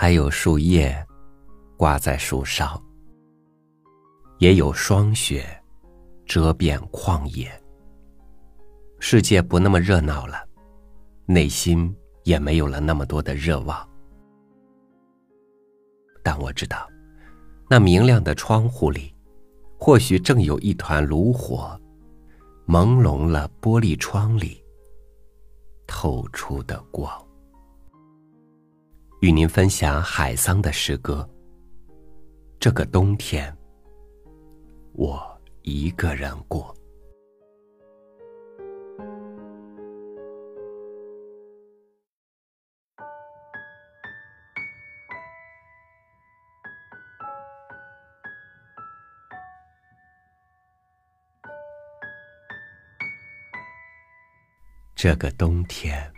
还有树叶挂在树梢，也有霜雪遮遍旷野。世界不那么热闹了，内心也没有了那么多的热望。但我知道，那明亮的窗户里，或许正有一团炉火，朦胧了玻璃窗里透出的光。与您分享海桑的诗歌。这个冬天，我一个人过。这个冬天，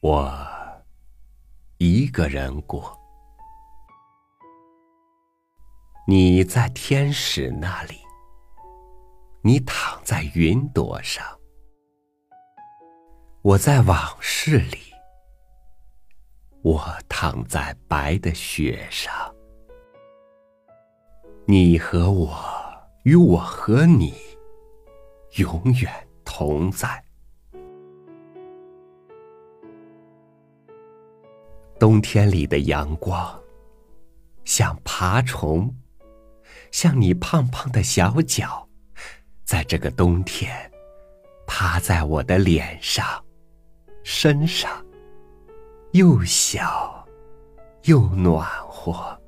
我一个人过。你在天使那里，你躺在云朵上，我在往事里，我躺在白的雪上。你和我，与我和你，永远同在。冬天里的阳光，像爬虫，像你胖胖的小脚，在这个冬天，趴在我的脸上、身上，又小又暖和。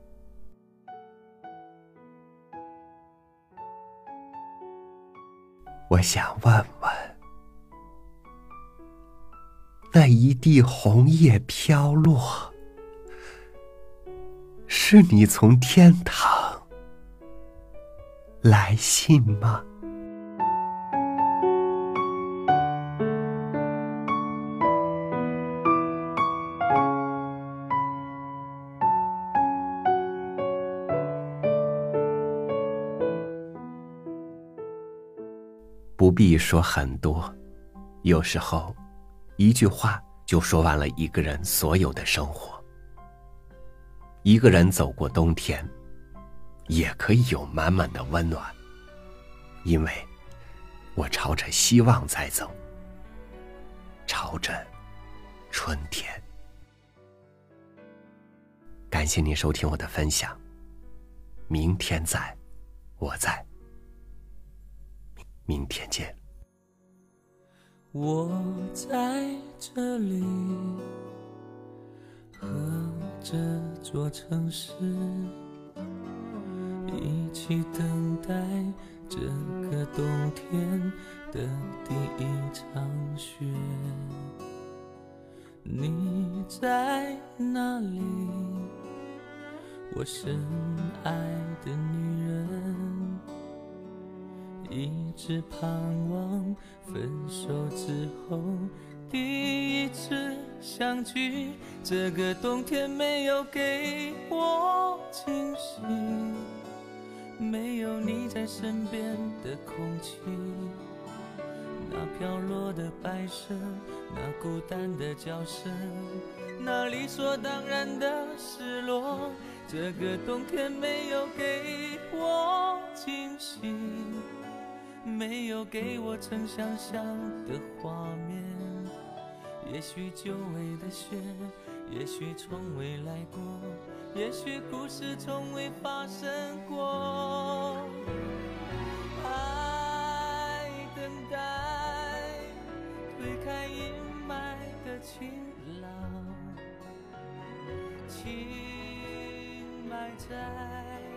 我想问那一地红叶飘落。是你从天堂来信吗？不必说很多，有时候一句话就说完了一个人所有的生活。一个人走过冬天，也可以有满满的温暖，因为我朝着希望在走，朝着春天。感谢您收听我的分享，明天在，我在，明天见。我在这里。和这座城市一起等待这个冬天的第一场雪。你在哪里？我深爱的女人，一直盼望分手之后。第一次相聚，这个冬天没有给我惊喜，没有你在身边的空气，那飘落的白色，那孤单的叫声，那理所当然的失落，这个冬天没有给我惊喜，没有给我曾想象的画面。也许久违的雪，也许从未来过，也许故事从未发生过。爱等待，推开阴霾的晴朗，情埋在。